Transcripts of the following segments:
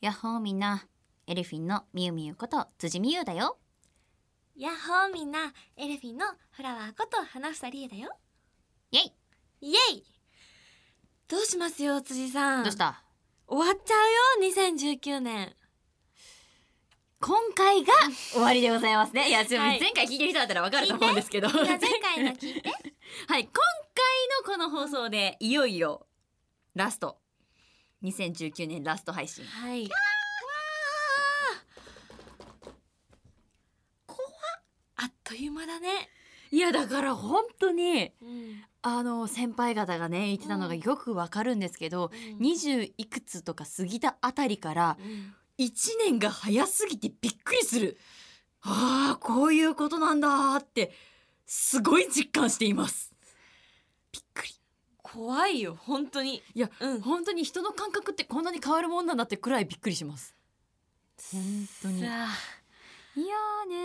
やっほーみんな。エルフィンのみゆみゆこと辻みゆだよ。やっほーみんなエルフィンのフラワーこと花房理恵だよ。イェイ。イエイ。どうしますよ辻さん。どうした？終わっちゃうよ2019年今回が 終わりでございますね。いやちょはい。前回聞いてる人だったらわかると思うんですけど。じゃあ前回の聞いて。はい今回のこの放送でいよいよラスト2019年ラスト配信。はい。怖あっという間だね。いやだから本当にうん。あの先輩方がね言ってたのがよくわかるんですけど、20いくつとか過ぎたあたりからうん。1年が早すぎてびっくりする。ああこういうことなんだってすごい実感しています。びっくり怖いよ本当に。いやうん。本当に人の感覚ってこんなに変わるもんなんだってくらいびっくりします。本当に。いやね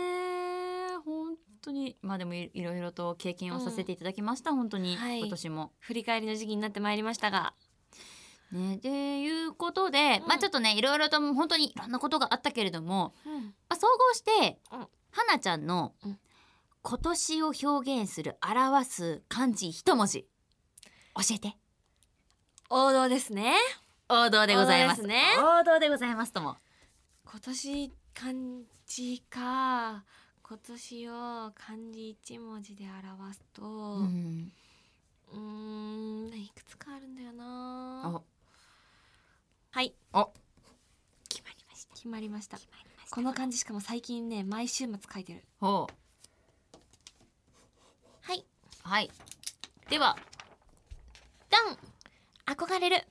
ー本当に。まあでもいいろいろと経験をさせていただきました、本当に、はい。今年も。振り返りの時期になってまいりましたが。ねでいうことで、うん。まあちょっとねいろいろと本当にいろんなことがあったけれども、うん。まあ、総合して、うん。はなちゃんのうん。今年を表現する表す漢字一文字教えて。王道ですね。王道でございます王道ですね。王道でございますとも。今年漢字か今年を漢字一文字で表すとううんいくつかあるんだよな。お。はい。お。決まりました。決まりました。この漢字しかも最近ね毎週末書いてる。ほうはい。はい。では憧れる。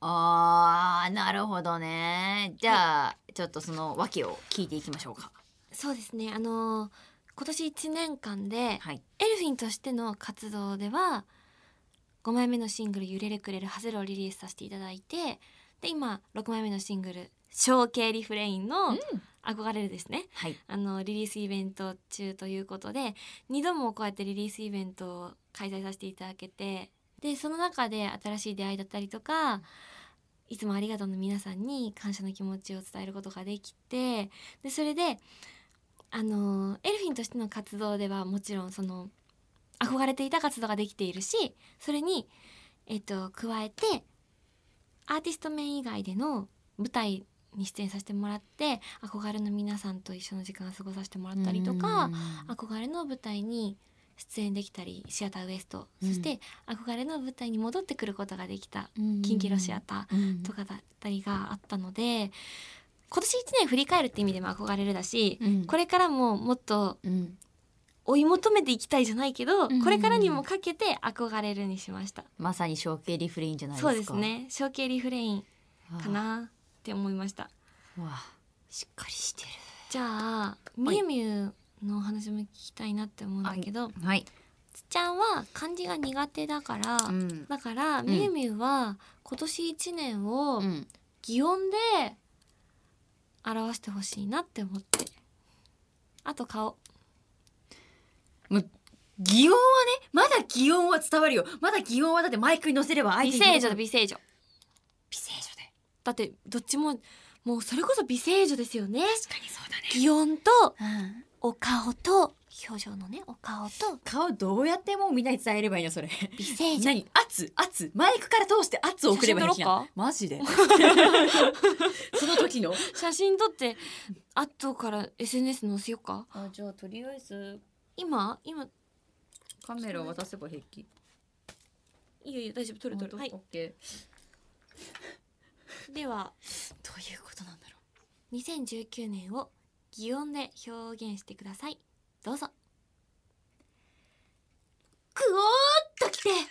あーなるほどね。じゃあ、ちょっとその訳を聞いていきましょうか。そうですね。あのー今年1年間ではい。エルフィンとしての活動では5枚目のシングル「揺れるくれるハゼル」をリリースさせていただいてで今6枚目のシングル「小系リフレイン」のうん「憧れる」ですね。はい。あのリリースイベント中ということで2度もこうやってリリースイベントを開催させていただけてでその中で新しい出会いだったりとかいつもありがとうの皆さんに感謝の気持ちを伝えることができてでそれであのエルフィンとしての活動ではもちろんその憧れていた活動ができているしそれに、えっと加えてアーティスト面以外での舞台に出演させてもらって憧れの皆さんと一緒の時間を過ごさせてもらったりとか憧れの舞台に出演できたりシアターウエスト、うん。そして憧れの舞台に戻ってくることができたうん。キンキロシアターとかだったりがあったので今年1年振り返るって意味でも憧れるだし、うん。これからももっとうん。追い求めていきたいじゃないけど、うん。これからにもかけて憧れるにしました。まさに小系リフレインじゃないですか。そうですね。小系リフレインあかなって思いました。ーわあ。しっかりしてる。じゃあみゆみゆのお話も聞きたいなって思うんだけど、はい、つっちゃんは漢字が苦手だから、うん。だからみゆみゆは今年1年をうん、擬音で表してほしいなって思って。あと顔。擬音はねまだ擬音は伝わるよ。まだ擬音はだってマイクに乗せれば相手美声女だ美美声女。声女で。だってどっちももうそれこそ美声女ですよね。確かにそうだね、擬音とうん、お顔と表情のねお顔と。顔どうやってもうみんなに伝えればいいのそれ。美声女何？圧？圧？マイクから通して圧を送ればいいじゃ写真撮ろうんかマジで。その時の？写真撮って後から SNS 載せようか？あじゃあとりあえず。今？今？カメラ渡せば平気。いいよいいよ大丈夫撮る撮る。はい。オッケー。では。どういうことなんだろ2019年を擬音で表現してください。どうぞ。ぐおーっときてぐおーっ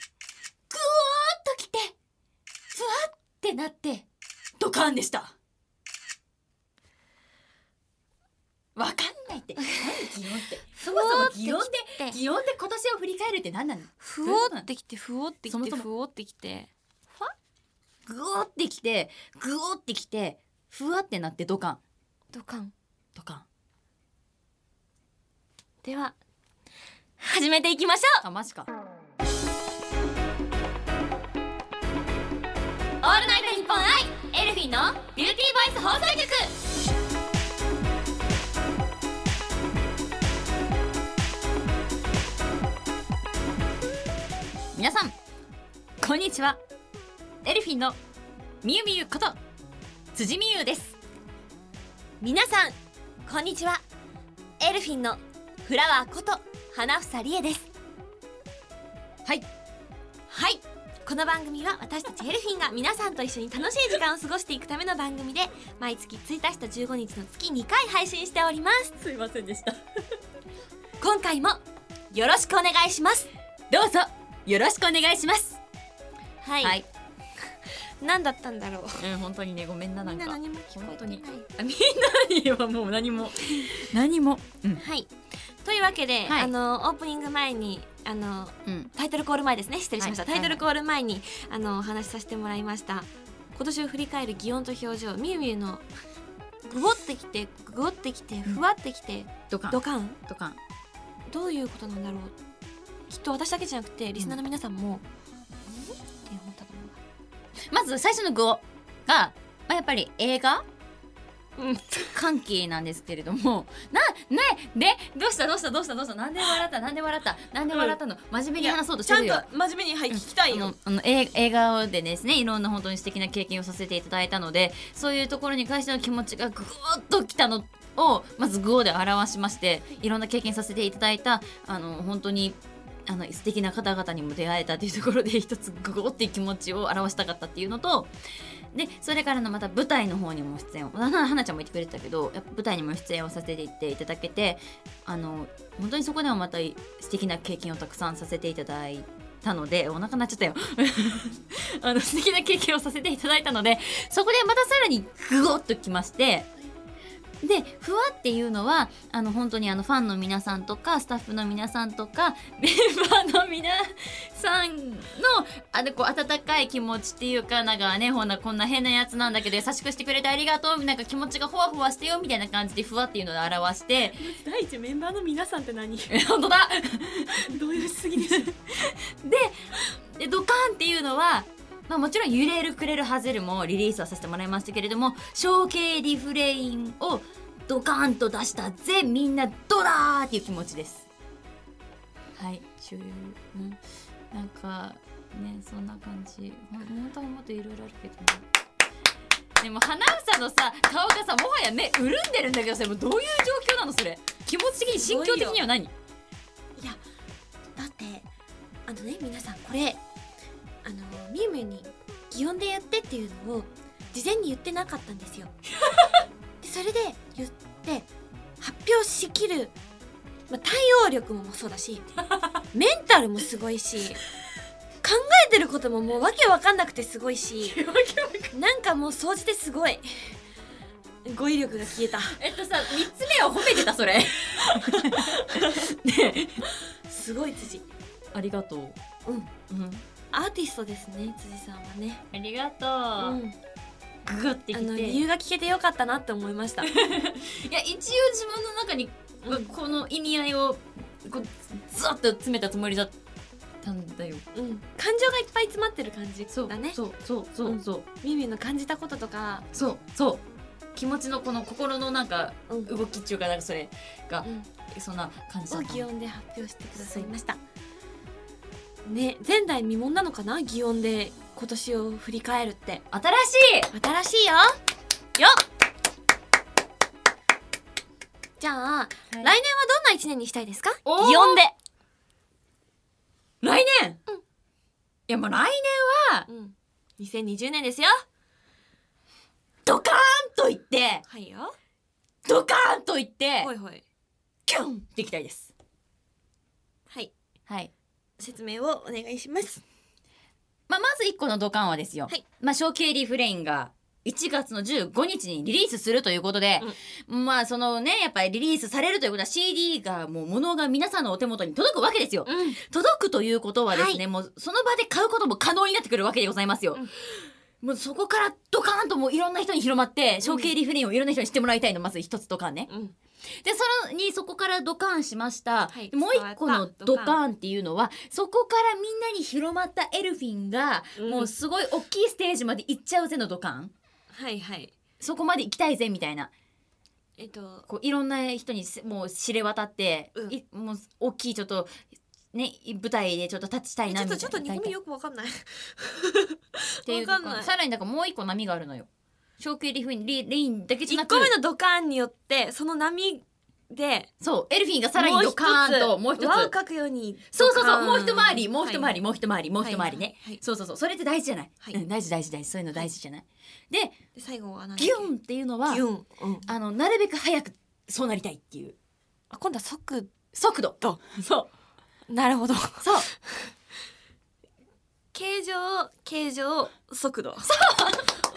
ときてふわってなってドカンでした。わかんないって。何擬音って？そもそも擬音でで擬音で今年を振り返るって何なの？ふおってきてふおってきてふおってきて。ぐおってきてぐおってきてふわってなってドカン。ドカンドカン。では始めていきましょう。あマジか。オールナイトニッポン愛エルフィンのビューティーボイイス放送局。皆さんこんにちは。エルフィンのみゆみゆこと辻みゆです。皆さんこんにちは。エルフィンのフラワーこと花房理恵です。はい。はい。この番組は私たちエルフィンが皆さんと一緒に楽しい時間を過ごしていくための番組で毎月1日と15日の月2回配信しております。すいませんでした。今回もよろしくお願いします。どうぞよろしくお願いします。はい、はい、何だったんだろう。うん、本当にねごめんななんか。みんな何も聞こえてない。あみんなにはもう何も何もうん。はい。というわけで、はい。あのオープニング前にあのうん。タイトルコール前ですね。失礼しました、はい。タイトルコール前にあのお話しさせてもらいました。今年を振り返る擬音と表情みゆみゆのグボってきてグボってきてふわってきて、ドカン。ドカン？ドカン。どういうことなんだろう。きっと私だけじゃなくてリスナーの皆さんも、まず最初の語が、まあ、やっぱり映画？うん。関係なんですけれども。なねでどうした？どうした？どうした？どうした？なんで笑った？なんで笑った？なんで笑ったの、真面目に話そうとしてるよ。真面目にはい聞きたあのあの映映画でですねいろんな本当に素敵な経験をさせていただいたのでそういうところに関しての気持ちがぐーっときたのをまずグオで表しましていろんな経験させていただいたあの本当にあの素敵な方々にも出会えたというところで一つグオって気持ちを表したかったっていうのとでそれからのまた舞台の方にも出演をはなはなちゃんも言ってくれてたけどやっぱ舞台にも出演をさせていっていただけてあの本当にそこでもまた素敵な経験をたくさんさせていただいたのでお腹鳴っちゃったよ。あの素敵な経験をさせていただいたのでそこでまたさらにグオッときましてでふわっていうのはあの本当にあのファンの皆さんとかスタッフの皆さんとか メンバーの皆さんのあのこう温かい気持ちっていうかなんかねほんなこんな変なやつなんだけど優しくしてくれてありがとうなんか気持ちがほわほわしてよみたいな感じでふわっていうので表して第一メンバーの皆さんって何？え本当だ。どういうすぎですでドカーンっていうのは、まあ、もちろん「揺れるくれるはぜる」もリリースはさせてもらいましたけれども象形リフレインをドカーンと出したぜみんなドラーっていう気持ちです。はい終了、うん、なんかねそんな感じ。本当はもっといろいろあるけど。ねでも花房のさ顔がさもはや目潤んでるんだけどさもうどういう状況なのそれ？気持ち的に心境的には何？いやだってあのね皆さんこれあのみゆみゆに擬音で言ってっていうのを事前に言ってなかったんですよ。でそれで言って発表しきる、まあ、対応力もそうだし メンタルもすごいし考えてることももうわけわかんなくてすごいしなんかもう総じてすごい。語彙力が消えた。えっとさ3つ目は褒めてたそれ。ね。すごい辻。ありがとう。うん。うんアーティストですね辻さんはね。ありがとう。んう、ググってきあのて理由が聞けてよかったなって思いました。いや一応自分の中にうん。この意味合いをこうずっと詰めたつもりだったんだよ。うん、感情がいっぱい詰まってる感じそうだね。そうそうそうそうミミの感じたこととか、そうそう。気持ちのこの心のなんかうん、動きっていうかなんかそれがうん、そんな感じだったを擬音で発表してくださいました。ね、前代未聞なのかな？擬音で今年を振り返るって。新しい！新しいよ。よっ！じゃあ、来年はどんな一年にしたいですか？擬音で、来年、うん。いやもう来年はうん、2020年ですよ。ドカーンと言ってはいよ。ドカーンと言ってほいほい。キュンっていきたいです。はい。はい説明をお願いします。まあ、まず1個のドカンはですよ、はい。まあ、ショーケイリー・フレインが1月の15日にリリースするということで、まあそのねやっぱりリリースされるということは CD がもう物が皆さんのお手元に届くわけですよ。うん。届くということはですね、はい。もうその場で買うことも可能になってくるわけでございますよ。うん。もうそこからドカーンともういろんな人に広まって、ショーケイリー・フレインをいろんな人に知ってもらいたいのまず一つドカンね。うんでそのにそこからドカーンしました、はいもう一個のドカーンっていうのはそこからみんなに広まったエルフィンが、うん。もうすごい大きいステージまで行っちゃうぜのドカーン。はいはい。そこまで行きたいぜみたいな。えっと。こういろんな人にせもう知れ渡って、うん。いもう大きいちょっとね舞台でちょっと立ちたいなみたいな。ちょっとちょっと日本語よくわかんない。っていうわかんない。さらにだからもう一個波があるのよ長距離リフリレインだけじゃな1く個目のドカーンによってその波でそうエルフィンがさらにドカーンともう一つ。輪をかくようにそうそうそうもう一回りもう一回り、はい。もう一回りもう一回りね、はいはいはい。そうそうそうそれって大事じゃない、はい。うん、大事大事大事。そういうの大事じゃない、でで最後は何？ギュンっていうのはギュン、うん、あのなるべく早くそうなりたいっていう。あ今度は速速度。度そう。なるほど。そう形状形状速度。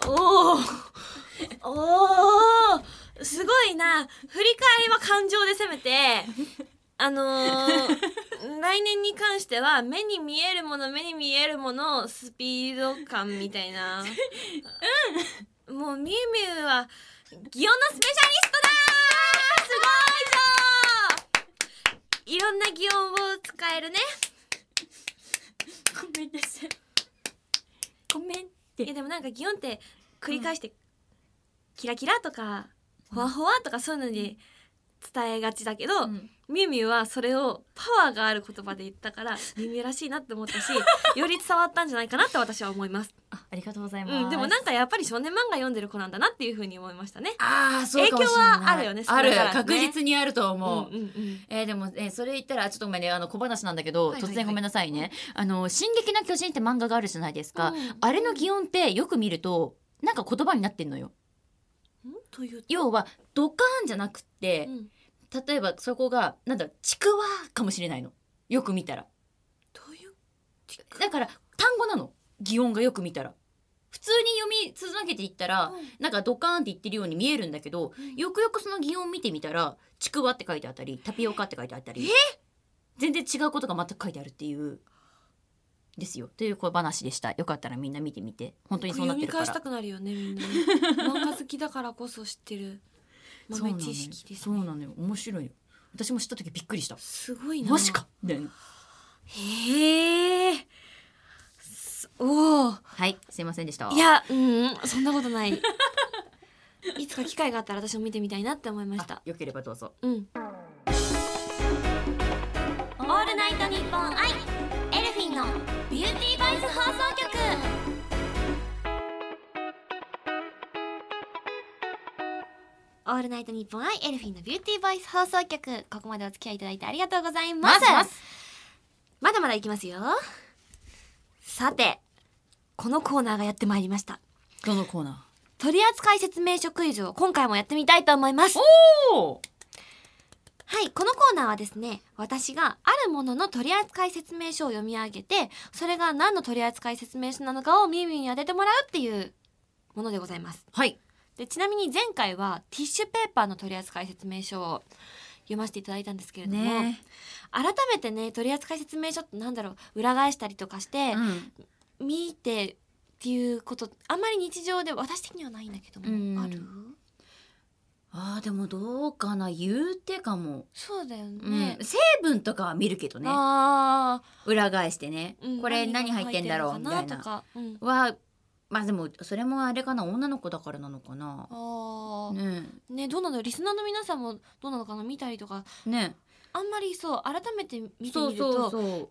おおおおすごいな。振り返りは感情で攻めて。あのー、来年に関しては目に見えるもの目に見えるものスピード感みたいな、うん、もうみゆみゆは擬音のスペシャリストだーすごいじゃんいろんな擬音を使えるねごめんなさいごめんって。いやでもなんか擬音って繰り返して、キラキラとかほわほわとかそういうのに伝えがちだけど、うん。みゆみゆはそれをパワーがある言葉で言ったからみゆみゆらしいなって思ったし より伝わったんじゃないかなって私は思います、あありがとうございます、うん、でもなんかやっぱり少年漫画読んでる子なんだなっていうふうに思いましたね。ああそうかもしれない。影響はあるよねある確実にあると思う、うんうんうん。えーでも、えーそれ言ったらちょっとごめんねあの小話なんだけど、はいはいはい。突然ごめんなさいね「あの進撃の巨人」って漫画があるじゃないですか、うん。あれの擬音ってよく見るとなんか言葉になってんのよ。んというと？要はドカーンじゃなくって、うん。例えばそこがなんだちくわかもしれないの。よく見たら。どういう？だから単語なの。擬音がよく見たら。普通に読み続けていったら、うん。なんかドカーンって言ってるように見えるんだけど、うん。よくよくその擬音を見てみたらちくわって書いてあったりタピオカって書いてあったり全然違うことが全く書いてあるっていうですよ。という小話でした。よかったらみんな見てみて。本当にそうなってるから。読み返したくなるよねみんなね。漫画好きだからこそ知ってる。豆知識ですね。そうなのよ。面白いよ。私も知った時びっくりした。すごいな。マジか。みたいな。へえすおおはいすいませんでした。いやうんそんなことない。いつか機会があったら私も見てみたいなって思いました。あよければどうぞ。うんオールナイトニッポンアイエルフィンのビューティーボイス放送局。ここまでお付き合いいただいてありがとうございます。まだまだいきますよ。さてこのコーナーがやってまいりました。どのコーナ取扱説明書クイズを今回もやってみたいと思います。ー！おはい、このコーナーはですね、私があるものの取扱説明書を読み上げて、それが何の取扱説明書なのかを耳に当ててもらうっていうものでございます。はいで、ちなみに前回はティッシュペーパーの取扱説明書を読ませていただいたんですけれども、ね。改めてね、取扱説明書ってなんだろう、裏返したりとかして、うん。見てっていうこと、あんまり日常で私的にはないんだけども、うん。ある？あーでもどうかな言うてかも、そうだようん。ね。成分とかは見るけどね。あ裏返してね、これ何入ってんだろうみたいな。はまあでもそれもあれかな女の子だからなのかな。あー。ね。ねどうなのリスナーの皆さんもどうなのかな見たりとか。ね。あんまりそう改めて見てみるとそうそう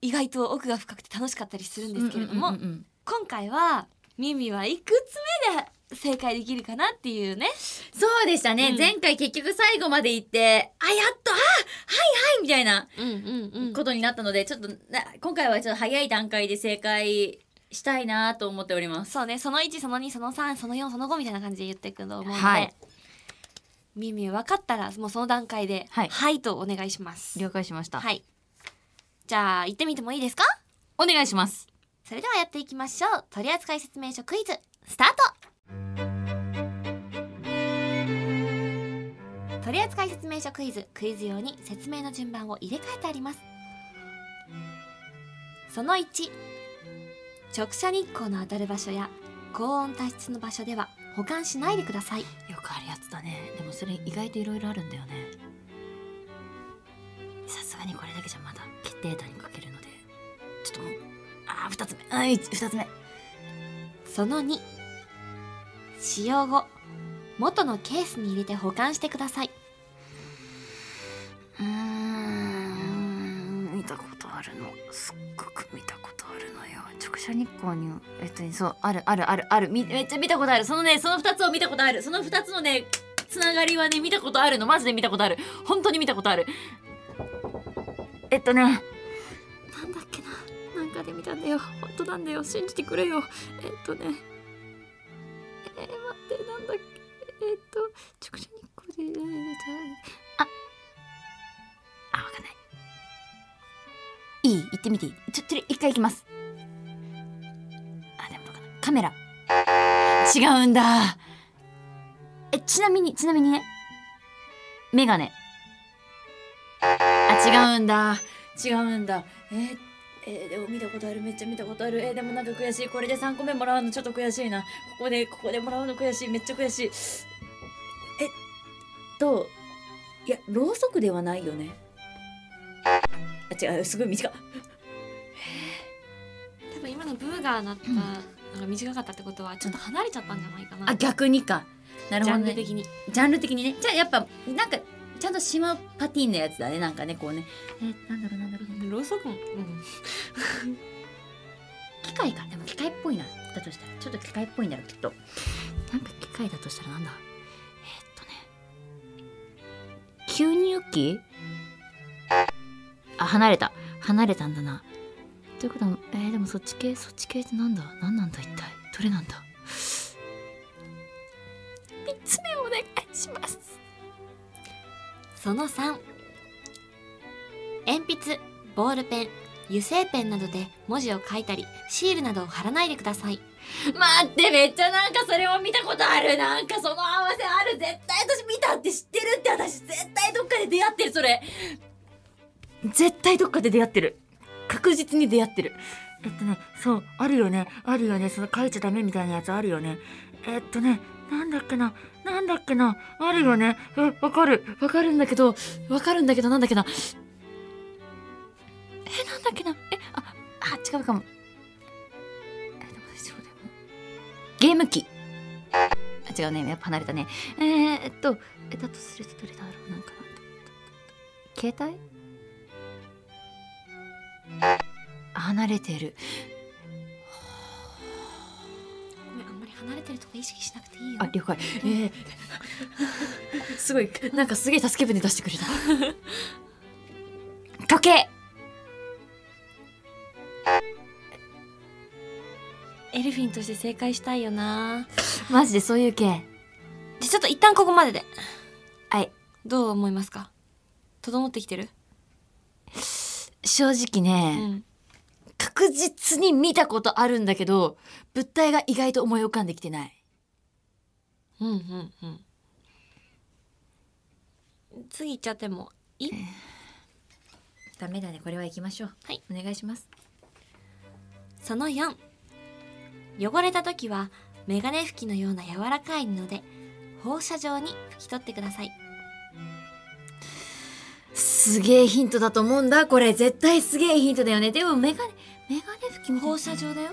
意外と奥が深くて楽しかったりするんですけれども、うんうんうんうん今回はミミはいくつ目で正解できるかなっていうね。そうでしたね、うん。前回結局最後まで行ってあやっとあはいはいみたいなうんうんうん。ことになったので、ちょっとな今回はちょっと早い段階で正解したいなと思っております。そうね。その1その2その3その4その5みたいな感じで言っていくと思うので、はい。ミミ分かったらもうその段階で「はい。はい」とお願いします。了解しました、はい。じゃあ行ってみてもいいですか？お願いします。それではやっていきましょう。取扱説明書クイズスタート。取扱説明書クイズクイズ用に説明の順番を入れ替えてあります。その1直射日光の当たる場所や高温多湿の場所では保管しないでください。よくあるやつだね。でもそれ意外といろいろあるんだよね。さすがにこれだけじゃまだ決定打にかけるので。ちょっともうあー二つ目。あー二つ目。その2使用後元のケースに入れて保管してください。うーん見たことあるの。すっごく直射日光にえっとそうあるあるあるあるめっちゃ見たことある。そのねその2つを見たことある。その2つのねつながりはね見たことあるの。マジで見たことある。本当に見たことある。えっとねなんだっけな。なんかで見たんだよ。本当なんだよ。信じてくれよ。えっとねえー、待ってなんだっけ。えっと直射日光でああわかんない。いい行ってみていい。ちょっと一回行きます。カメラ。違うんだ。えちなみにちなみにね。メガネ。あ違うんだ。違うんだ。えーえーでも見たことある。めっちゃ見たことある。えーでもなんか悔しい。これで3個目もらうのちょっと悔しいな。ここでここでもらうの悔しい。めっちゃ悔しい。えっといやろうそくではないよね。あ違う。すごい短い。多分今のブーが鳴ったのが短かったってことはちょっと離れちゃったんじゃないかな、あ逆にか。なるジほどね。ャンル的に。ジャンル的にね。じゃあやっぱなんかちゃんとしまうパティーンのやつだね。なんかねこうね。えなんだろうなんだろう。ろうそくも、うん、機械か。でも機械っぽいな。だとしたら。ちょっと機械っぽいんだろうきっと。なんか機械だとしたらなんだ。えーっとね。吸入器？あ離れた。離れたんだなということはえー、でもそっち系？そっち系ってなんだ？何なんだ一体？どれなんだ？3つ目お願いします。その3鉛筆ボールペン油性ペンなどで文字を書いたりシールなどを貼らないでください。待ってめっちゃなんかそれも見たことある。なんかその合わせある。絶対私見たって知ってるって私絶対どっかで出会ってるそれ。絶対どっかで出会ってる確実に出会ってる。えっとねそうあるよね。あるよね。その書いちゃダメみたいなやつあるよね。えっとねなんだっけな。なんだっけな。あるよね。わかる。わかるんだけどわかるんだけどなんだっけな。えなんだっけな。えああ違うかも。えでもそうでもゲーム機。あ違うね。やっぱ離れたね。えー、っとえだとするとどれだろう。なんかな携帯？離れてる。ごめんあんまり離れてるとこ意識しなくていいよ。あ了解。えー、すごいなんかすげえ助け舟出してくれた。時計。エルフィンとして正解したいよな。マジでそういう系。じゃあちょっと一旦ここまでで。はい。どう思いますか？整ってきてる？正直うね、ん。確実に見たことあるんだけど物体が意外と思い浮かんできてない。うんうんうん。次行っちゃってもいい？ダメだね。これは行きましょう。はい。お願いします。その4汚れた時はメガネ拭きのような柔らかい布で放射状に拭き取ってくださいすげえヒントだと思うんだ。これ絶対すげえヒントだよね。でもメガネメガネ拭き放射状だよ。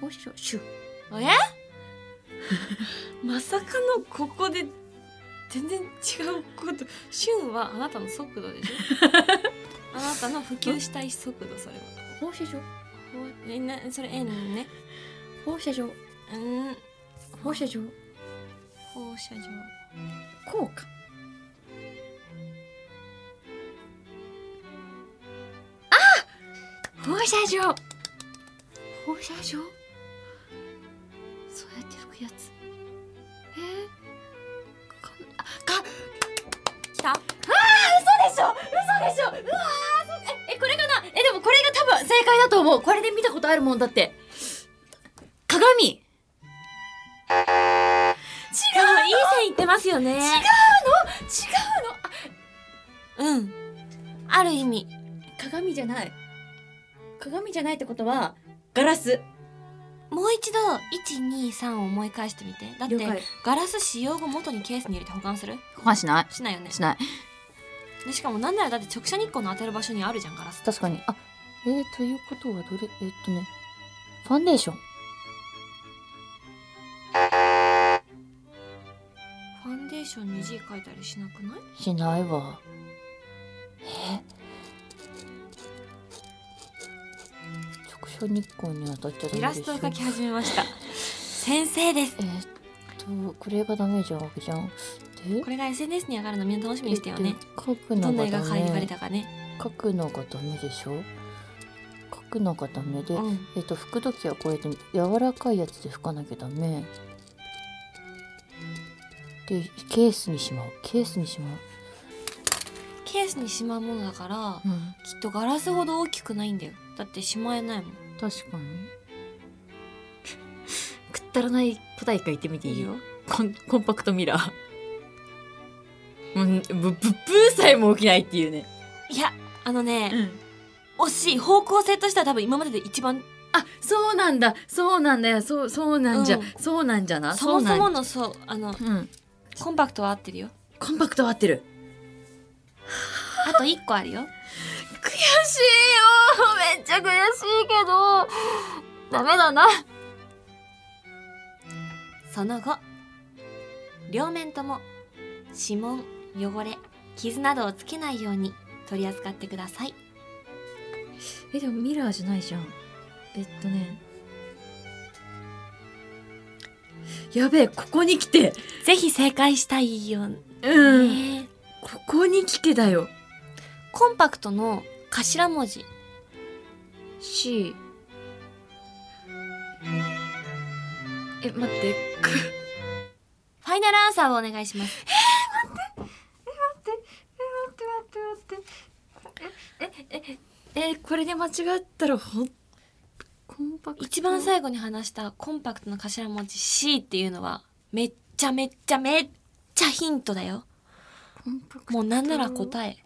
放射？状シュッ。え？まさかのここで全然違うこと。旬はあなたの速度でしょ？あなたの普及したい速度それは。放射状？ほえなそれ円ね。放射状。うん。放射状。放射状。こう放射状。放射状？そうやって吹くやつ。えー、かあかきた。嘘でしょ！嘘でしょ！うわええこれかな？えでもこれが多分正解だと思う。これで見たことあるもんだって。鏡。違うあいい線いってますよね。違うの？違うの？うん。ある意味。鏡じゃない鏡じゃないってことはガラス。もう一度123を思い返してみて。だってガラス使用後元にケースに入れて保管する？保管しない？しないよね。しない。でしかもなんならだって直射日光の当たる場所にあるじゃんガラス。確かに。あえー、ということはどれ？えーっとねファンデーションデーションに字書いたりしなくない？しないわ直射日光に当たっちゃダメイラストを描き始めました。先生です。えーっとこれがダメじゃんわけじゃんで？これが SNS に上がるのみんな楽しみにしてよね。書くどんな絵のが描かれメたかね。書くのがダメでしょ？書くのがダメで、うん。えっと拭く時はこうやって柔らかいやつで拭かなきゃダメ。でケースにしまう。ケースにしまう。ケースにしまうものだからうん。きっとガラスほど大きくないんだよ。だってしまえないもん確かに。くったらない答えから言ってみていいよ。コンコンパクトミラー。うんぶぶっぶーさえも起きないっていうね。いやあのね、ん。惜しい方向性としては多分今までで一番あそうなんだ。そうなんだよ。そうそうなんじゃ、うん。そうなんじゃな。そもそもうのそうあのうん。コンパクトは合ってるよ。コンパクト合ってる。あと1個あるよ悔しいよ。めっちゃ悔しいけど。ダメだな。その後両面とも指紋汚れ傷などをつけないように取り扱ってください。えでもミラーじゃないじゃん。えっとね。やべえここに来て。ぜひ正解したいようん。ねここに来てだよコンパクトの頭文字。C え待って。く ファイナルアンサーをお願いします。えこれで間違ったらほんコンパクト。一番最後に話したコンパクトの頭文字 C っていうのはめっちゃめっちゃめっちゃヒントだよ。もうなんなら答え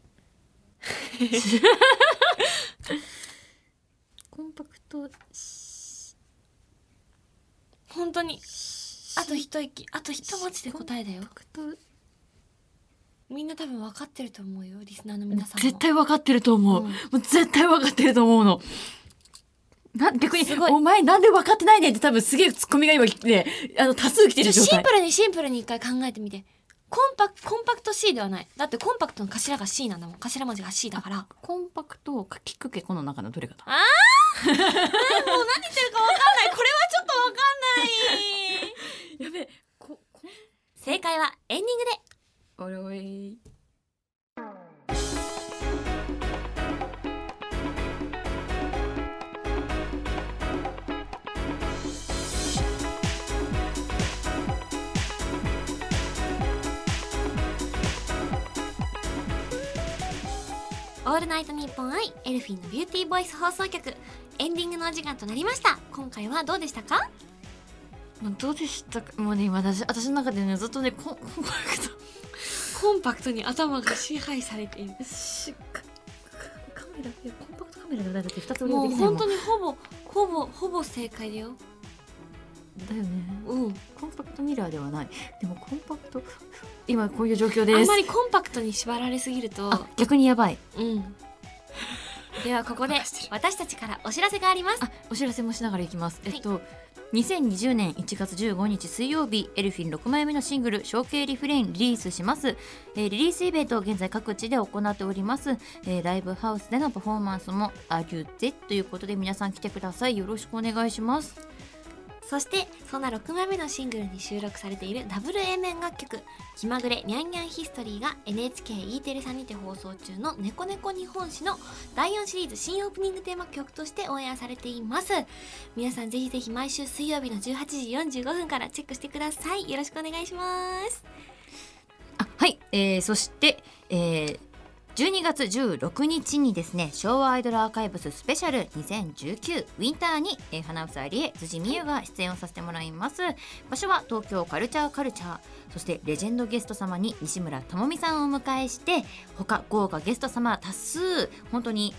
コンパクト本当に。あと一息。あと一文字で答えだよ。みんな多分分かってると思うよリスナーの皆さんも。絶対分かってると思う、うん。もう絶対分かってると思うの。な逆にお前なんで分かってないねんって多分すげえツッコミが今来てあの多数来てる状態。シンプルにシンプルに一回考えてみてコンパコンパクト C ではない。だってコンパクトの頭が C なんだもん。頭文字が C だから。コンパクトかきくけこの中のどれかだ？もう何言ってるか分かんない。これはちょっと分かんない。やべえ。ここ正解はエンディングで。おいおいオールナイトニッポンアイエルフィンのビューティーボイス放送局。エンディングのお時間となりました。今回はどうでしたか？どうでしたか？もうね今私私の中でねずっとねコンコンパクト。コンパクトに頭が支配されている。しカカメラいやコンパクトカメラがない。だって二つ折りもう本当にほぼほぼほぼ正解だよだよね。うん。コンパクトミラーではない。でもコンパクト今こういう状況です。あんまりコンパクトに縛られすぎると。あ逆にやばい。うん。ではここで私たちからお知らせがあります。あお知らせもしながらいきます、はい。えっと2020年1月15日水曜日エルフィン6枚目のシングル「象形リフレイン」リリースします、えーリリースイベントを現在各地で行っております、えーライブハウスでのパフォーマンスもあるぜということで皆さん来てください。よろしくお願いしますそしてそんな6枚目のシングルに収録されているダブル A 面楽曲「気まぐれニャンニャンヒストリー」が NHKE テレさんにて放送中の「ネコネコ日本史」の第4シリーズ新オープニングテーマ曲としてオンエアされています。皆さんぜひぜひ毎週水曜日の18時45分からチェックしてください。よろしくお願いします。あはい、えーそして、えー12月16日にですね昭和アイドルアーカイブススペシャル2019ウィンターに、えー、花房理恵辻美優が出演をさせてもらいます。場所は東京カルチャーカルチャーそしてレジェンドゲスト様に西村智美さんをお迎えして他豪華ゲスト様多数本当に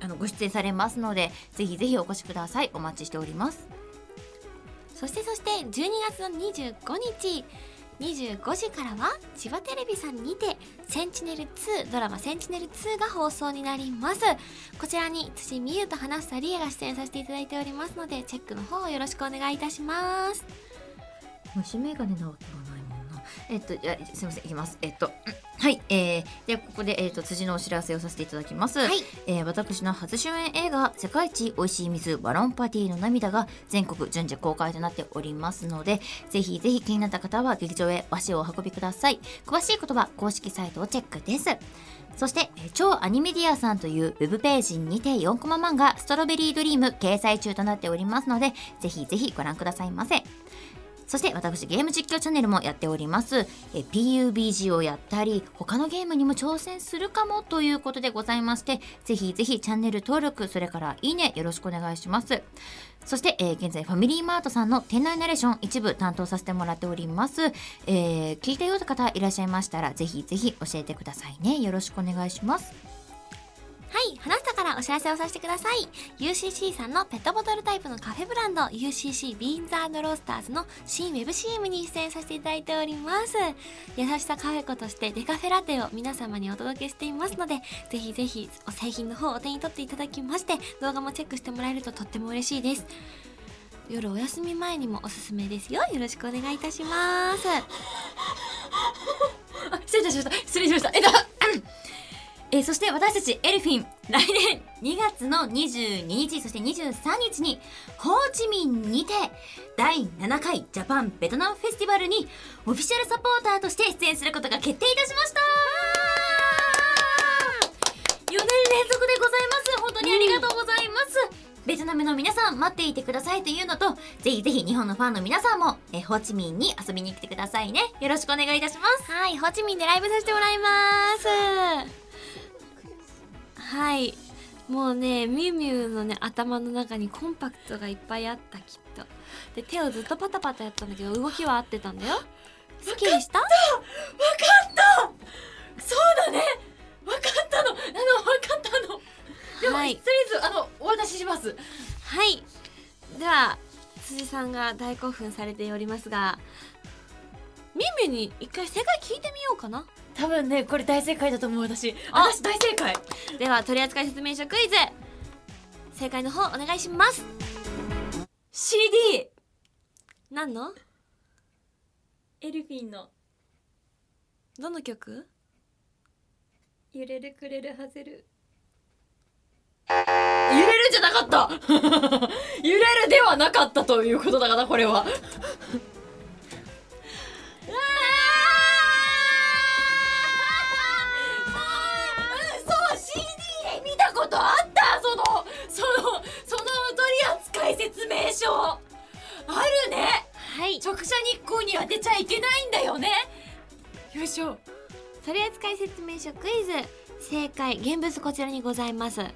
あのご出演されますのでぜひぜひお越しください。お待ちしております。そしてそして12月25日25時からは千葉テレビさんにて「センチネル2」ドラマ「センチネル2」が放送になります。こちらに辻美優と花房理恵が出演させていただいておりますのでチェックの方よろしくお願いいたします。虫眼鏡なわけがないえっと、すみません、いきます。えっと、はい、えー、ではここで、えっと、辻のお知らせをさせていただきます。はいえー私の初主演映画「世界一美味しい水バロンパティの涙」が全国順次公開となっておりますのでぜひぜひ気になった方は劇場へ足をお運びください詳しいことは公式サイトをチェックですそして、えー超アニメディアさんというウェブページにて4コマ漫画「ストロベリードリーム」掲載中となっておりますのでぜひぜひご覧くださいませそして私ゲーム実況チャンネルもやっております。え PUBG をやったり、他のゲームにも挑戦するかもということでございまして、ぜひぜひチャンネル登録、それからいいねよろしくお願いします。そして、えー現在ファミリーマートさんの店内ナレーション一部担当させてもらっております。えー聞いたような方いらっしゃいましたら、ぜひぜひ教えてくださいね。よろしくお願いします。はい、花下からお知らせをさせてください。UCC さんのペットボトルタイプのカフェブランド UCC ビーンズロースターズの新ウェブ CM に出演させていただいております。優しさカフェ子としてデカフェラテを皆様にお届けしていますので、ぜひぜひお製品の方をお手に取っていただきまして、動画もチェックしてもらえるととっても嬉しいです。夜お休み前にもおすすめですよ。よろしくお願いいたします。あ失礼しました失礼しましたえっとえそして私たちエルフィン来年2月の22日そして23日にホーチミンにて第7回ジャパンベトナムフェスティバルにオフィシャルサポーターとして出演することが決定いたしました。4年連続でございます。本当にありがとうございます、ベトナムの皆さん待っていてくださいというのとぜひぜひ日本のファンの皆さんも、えホーチミンに遊びに来てくださいね。よろしくお願いいたします。はい、ホーチミンでライブさせてもらいます。はい。もうね、ミュウミュウのね、頭の中にコンパクトがいっぱいあった、きっと。で、手をずっとパタパタやったんだけど、動きは合ってたんだよ。好きでした？そうだね分かったのあの分かったのでも、はいとりあえずあのお渡ししますはい。では、辻さんが大興奮されておりますが、ミュウミュウに一回正解聞いてみようかな。多分ねこれ大正解だと思う私。あ。私大正解。では、取扱説明書クイズ。正解の方、お願いします。CD 何の？エルフィンの。どの曲？揺れるくれるはぜる。揺れるじゃなかった。揺れるではなかったということだからこれは説明書あるね。はい。直射日光に当てちゃいけないんだよね。よいしょ。取扱説明書クイズ。正解。現物こちらにございます。は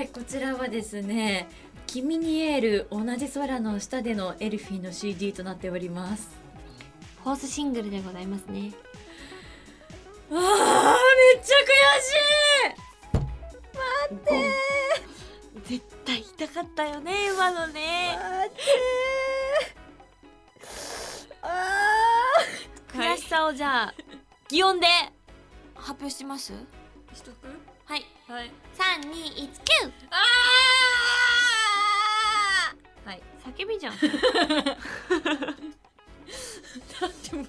いこちらはですね「君にえる同じ空の下でのエルフィンの CD となっております。フォースシングルでございますね。あーめっちゃ悔しい。待って絶対痛かったよね今のね。悔しさをじゃあ擬音で発表します？ーしとく？はい。はい。3 2 1 9あー。はい。叫びじゃん。だっても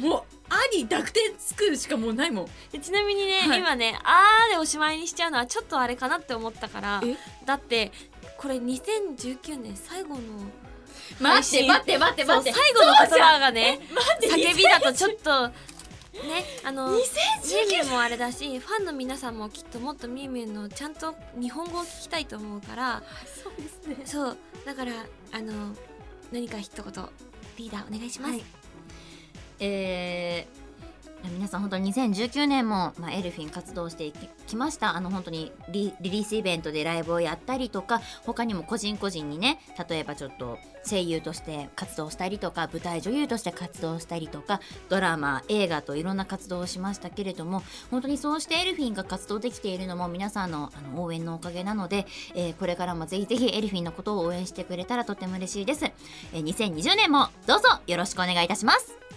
うもう「あ」に濁点つくしかもうないもん。でちなみにね、はい。今ね「あー」でおしまいにしちゃうのはちょっとあれかなって思ったから。えだってこれ2019年最後の待って待って待って待って。そう最後の言葉がね待って叫びだとちょっとねあのミュウミュウ2019もあれだしファンの皆さんもきっともっとミュウミュウのちゃんと日本語を聞きたいと思うから。そうですね。そうだからあの何か一言リーダーお願いします、はいえー皆さん本当に2019年も、まあ、エルフィン活動してきました。あの本当にリリリースイベントでライブをやったりとか他にも個人個人にね例えばちょっと声優として活動したりとか舞台女優として活動したりとかドラマ映画といろんな活動をしましたけれども本当にそうしてエルフィンが活動できているのも皆さんのあの応援のおかげなので、えーこれからもぜひぜひエルフィンのことを応援してくれたらとても嬉しいです、えー2020年もどうぞよろしくお願いいたします。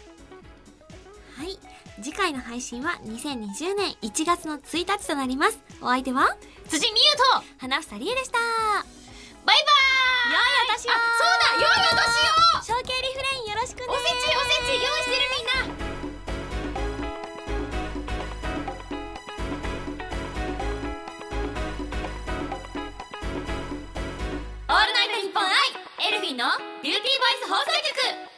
はい。次回の配信は2020年1月の1日となります。お相手は？辻美優と！花房理恵でした。バイバーイ！良いお年を！そうだ！良いお年を！象形リフレインよろしくね。おせちおせち用意してるみんな。オールナイトニッポン愛エルフィンのビューティーボイス放送局！